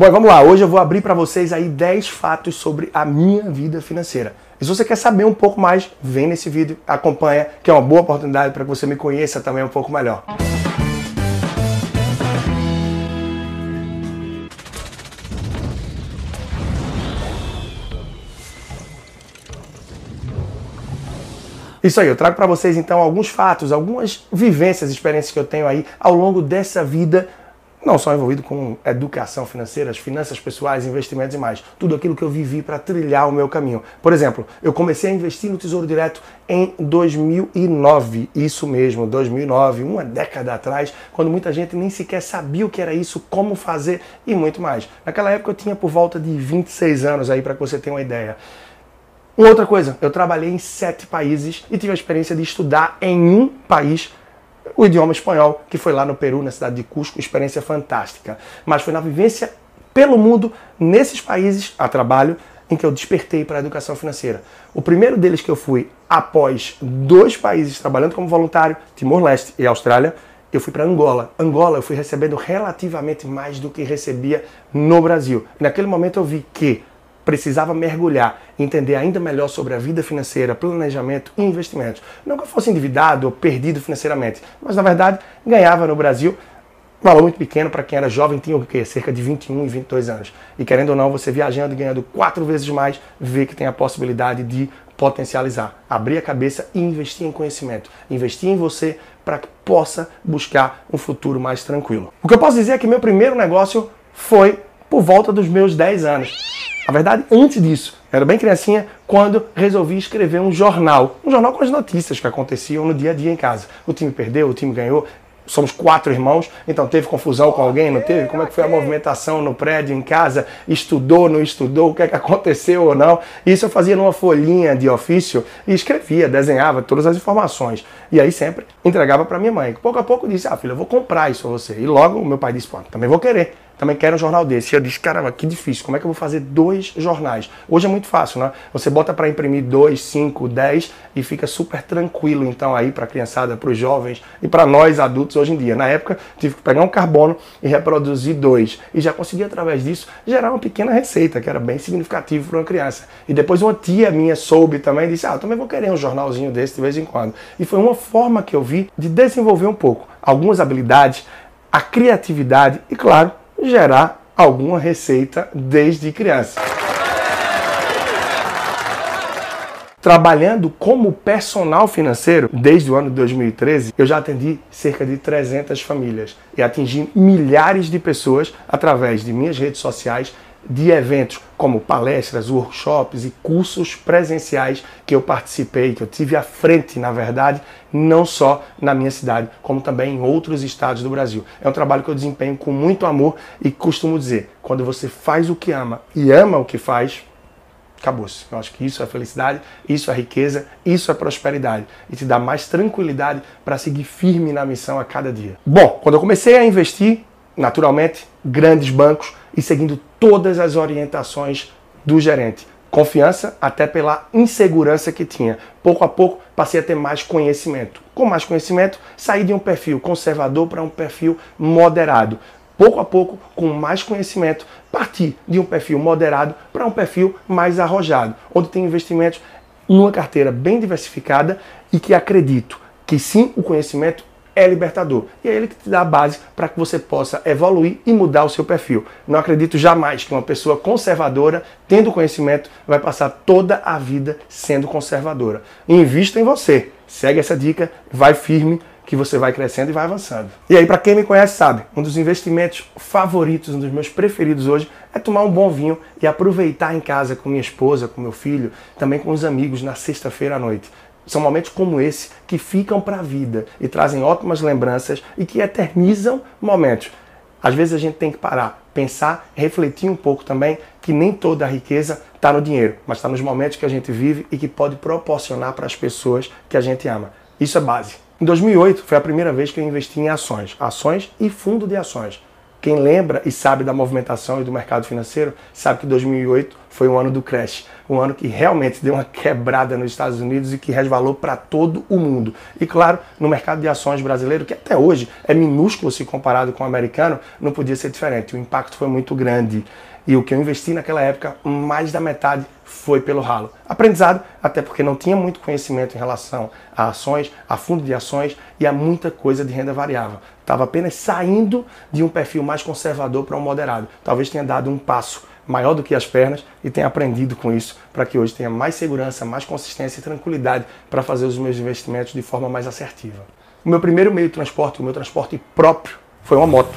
Bom, vamos lá. Hoje eu vou abrir para vocês aí 10 fatos sobre a minha vida financeira. E se você quer saber um pouco mais, vem nesse vídeo, acompanha, que é uma boa oportunidade para que você me conheça também um pouco melhor. Isso aí, eu trago para vocês então alguns fatos, algumas vivências, experiências que eu tenho aí ao longo dessa vida não só envolvido com educação financeira, as finanças pessoais, investimentos e mais. Tudo aquilo que eu vivi para trilhar o meu caminho. Por exemplo, eu comecei a investir no Tesouro Direto em 2009. Isso mesmo, 2009, uma década atrás, quando muita gente nem sequer sabia o que era isso, como fazer e muito mais. Naquela época eu tinha por volta de 26 anos aí para que você tenha uma ideia. Outra coisa, eu trabalhei em sete países e tive a experiência de estudar em um país o idioma espanhol, que foi lá no Peru, na cidade de Cusco, experiência fantástica. Mas foi na vivência pelo mundo, nesses países, a trabalho, em que eu despertei para a educação financeira. O primeiro deles que eu fui após dois países trabalhando como voluntário, Timor-Leste e Austrália, eu fui para Angola. Angola eu fui recebendo relativamente mais do que recebia no Brasil. Naquele momento eu vi que precisava mergulhar, entender ainda melhor sobre a vida financeira, planejamento e investimentos. Não que eu fosse endividado ou perdido financeiramente, mas na verdade ganhava no Brasil um valor muito pequeno para quem era jovem, tinha o quê? Cerca de 21 e 22 anos. E querendo ou não, você viajando e ganhando quatro vezes mais, vê que tem a possibilidade de potencializar, abrir a cabeça e investir em conhecimento, investir em você para que possa buscar um futuro mais tranquilo. O que eu posso dizer é que meu primeiro negócio foi por volta dos meus 10 anos. Na verdade, antes disso, era bem criancinha quando resolvi escrever um jornal. Um jornal com as notícias que aconteciam no dia a dia em casa. O time perdeu, o time ganhou. Somos quatro irmãos, então teve confusão com alguém, não teve? Como é que foi a movimentação no prédio, em casa? Estudou, não estudou? O que é que aconteceu ou não? Isso eu fazia numa folhinha de ofício e escrevia, desenhava todas as informações. E aí sempre entregava para minha mãe. Pouco a pouco disse: Ah, filha, eu vou comprar isso a você. E logo meu pai disse: Pô, também vou querer também quero um jornal desse. E eu disse, caramba, que difícil, como é que eu vou fazer dois jornais? Hoje é muito fácil, né? Você bota para imprimir dois, cinco, dez e fica super tranquilo, então, aí para a criançada, para os jovens e para nós adultos hoje em dia. Na época, tive que pegar um carbono e reproduzir dois. E já consegui, através disso, gerar uma pequena receita, que era bem significativo para uma criança. E depois uma tia minha soube também e disse, ah, eu também vou querer um jornalzinho desse de vez em quando. E foi uma forma que eu vi de desenvolver um pouco algumas habilidades, a criatividade e, claro, gerar alguma receita desde criança. Trabalhando como personal financeiro desde o ano de 2013, eu já atendi cerca de 300 famílias e atingi milhares de pessoas através de minhas redes sociais de eventos como palestras, workshops e cursos presenciais que eu participei, que eu tive à frente, na verdade, não só na minha cidade, como também em outros estados do Brasil. É um trabalho que eu desempenho com muito amor e costumo dizer, quando você faz o que ama e ama o que faz, acabou-se. Eu acho que isso é felicidade, isso é riqueza, isso é prosperidade e te dá mais tranquilidade para seguir firme na missão a cada dia. Bom, quando eu comecei a investir, naturalmente, grandes bancos e seguindo todas as orientações do gerente. Confiança até pela insegurança que tinha. Pouco a pouco passei a ter mais conhecimento. Com mais conhecimento, saí de um perfil conservador para um perfil moderado. Pouco a pouco, com mais conhecimento, parti de um perfil moderado para um perfil mais arrojado, onde tem investimentos numa carteira bem diversificada e que acredito que sim, o conhecimento é libertador. E é ele que te dá a base para que você possa evoluir e mudar o seu perfil. Não acredito jamais que uma pessoa conservadora, tendo conhecimento, vai passar toda a vida sendo conservadora. Invista em você. Segue essa dica, vai firme que você vai crescendo e vai avançando. E aí, para quem me conhece, sabe, um dos investimentos favoritos, um dos meus preferidos hoje é tomar um bom vinho e aproveitar em casa com minha esposa, com meu filho, também com os amigos na sexta-feira à noite. São momentos como esse que ficam para a vida e trazem ótimas lembranças e que eternizam momentos. Às vezes a gente tem que parar, pensar, refletir um pouco também que nem toda a riqueza está no dinheiro, mas está nos momentos que a gente vive e que pode proporcionar para as pessoas que a gente ama. Isso é base. Em 2008 foi a primeira vez que eu investi em ações, ações e fundo de ações. Quem lembra e sabe da movimentação e do mercado financeiro sabe que 2008 foi o ano do crash, um ano que realmente deu uma quebrada nos Estados Unidos e que resvalou para todo o mundo. E claro, no mercado de ações brasileiro, que até hoje é minúsculo se comparado com o americano, não podia ser diferente. O impacto foi muito grande. E o que eu investi naquela época, mais da metade foi pelo ralo. Aprendizado, até porque não tinha muito conhecimento em relação a ações, a fundo de ações e a muita coisa de renda variável. Estava apenas saindo de um perfil mais conservador para um moderado. Talvez tenha dado um passo maior do que as pernas e tenha aprendido com isso para que hoje tenha mais segurança, mais consistência e tranquilidade para fazer os meus investimentos de forma mais assertiva. O meu primeiro meio de transporte, o meu transporte próprio, foi uma moto.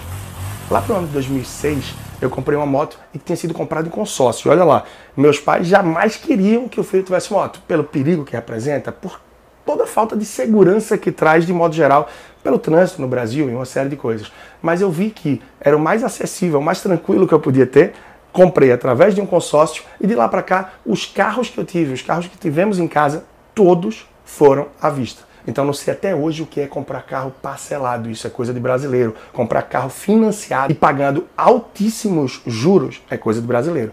Lá para o ano de 2006, eu comprei uma moto e que tinha sido comprada em consórcio. Olha lá, meus pais jamais queriam que o filho tivesse moto, pelo perigo que representa, por toda a falta de segurança que traz de modo geral pelo trânsito no Brasil e uma série de coisas. Mas eu vi que era o mais acessível, o mais tranquilo que eu podia ter. Comprei através de um consórcio e de lá para cá, os carros que eu tive, os carros que tivemos em casa, todos foram à vista. Então não sei até hoje o que é comprar carro parcelado. Isso é coisa de brasileiro. Comprar carro financiado e pagando altíssimos juros é coisa de brasileiro.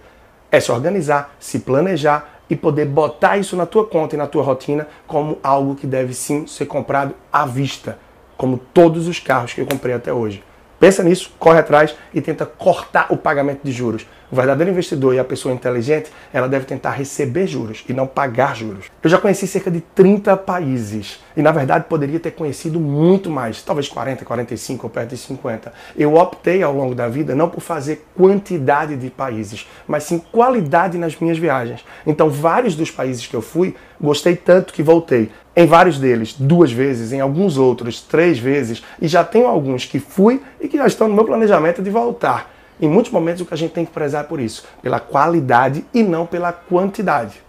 É se organizar, se planejar e poder botar isso na tua conta e na tua rotina como algo que deve sim ser comprado à vista, como todos os carros que eu comprei até hoje. Pensa nisso, corre atrás e tenta cortar o pagamento de juros. O verdadeiro investidor e a pessoa inteligente, ela deve tentar receber juros e não pagar juros. Eu já conheci cerca de 30 países e, na verdade, poderia ter conhecido muito mais, talvez 40, 45 ou perto de 50. Eu optei ao longo da vida não por fazer quantidade de países, mas sim qualidade nas minhas viagens. Então, vários dos países que eu fui, gostei tanto que voltei. Em vários deles, duas vezes, em alguns outros, três vezes, e já tenho alguns que fui e que já estão no meu planejamento de voltar. Em muitos momentos, o que a gente tem que prezar por isso, pela qualidade e não pela quantidade.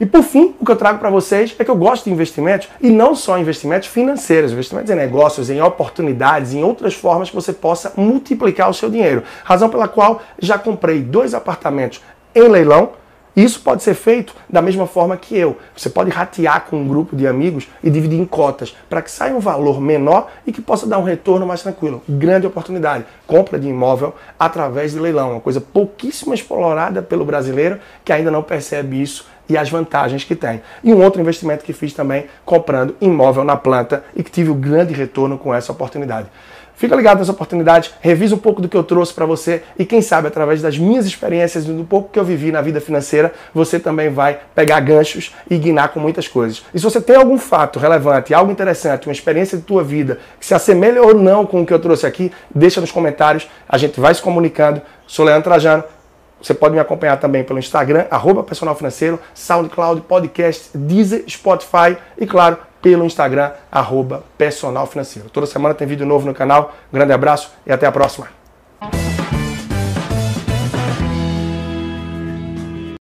E por fim, o que eu trago para vocês é que eu gosto de investimentos e não só investimentos financeiros, investimentos em negócios, em oportunidades, em outras formas que você possa multiplicar o seu dinheiro. Razão pela qual já comprei dois apartamentos em leilão isso pode ser feito da mesma forma que eu. Você pode ratear com um grupo de amigos e dividir em cotas para que saia um valor menor e que possa dar um retorno mais tranquilo. Grande oportunidade. Compra de imóvel através de leilão, uma coisa pouquíssimo explorada pelo brasileiro que ainda não percebe isso e as vantagens que tem. E um outro investimento que fiz também comprando imóvel na planta e que tive um grande retorno com essa oportunidade. Fica ligado nessa oportunidade, revisa um pouco do que eu trouxe para você e quem sabe através das minhas experiências e do pouco que eu vivi na vida financeira, você também vai pegar ganchos e guinar com muitas coisas. E se você tem algum fato relevante, algo interessante, uma experiência de tua vida que se assemelha ou não com o que eu trouxe aqui, deixa nos comentários, a gente vai se comunicando. Sou Leandro Trajano, você pode me acompanhar também pelo Instagram, arroba personal financeiro, SoundCloud, podcast, Deezer, Spotify e, claro, pelo Instagram, arroba personal financeiro. Toda semana tem vídeo novo no canal. Grande abraço e até a próxima.